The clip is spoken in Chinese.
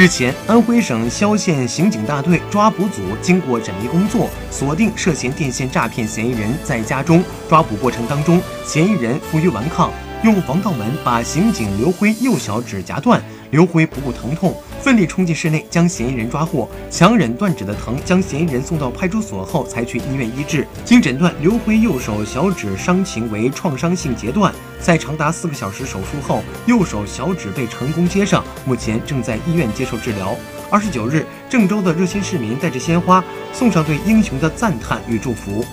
日前，安徽省萧县刑警大队抓捕组经过缜密工作，锁定涉嫌电线诈骗嫌疑人在家中。抓捕过程当中，嫌疑人负隅顽抗，用防盗门把刑警刘辉右小指夹断。刘辉不顾疼痛，奋力冲进室内，将嫌疑人抓获，强忍断指的疼，将嫌疑人送到派出所后，才去医院医治。经诊断，刘辉右手小指伤情为创伤性截断，在长达四个小时手术后，右手小指被成功接上，目前正在医院接受治疗。二十九日，郑州的热心市民带着鲜花，送上对英雄的赞叹与祝福。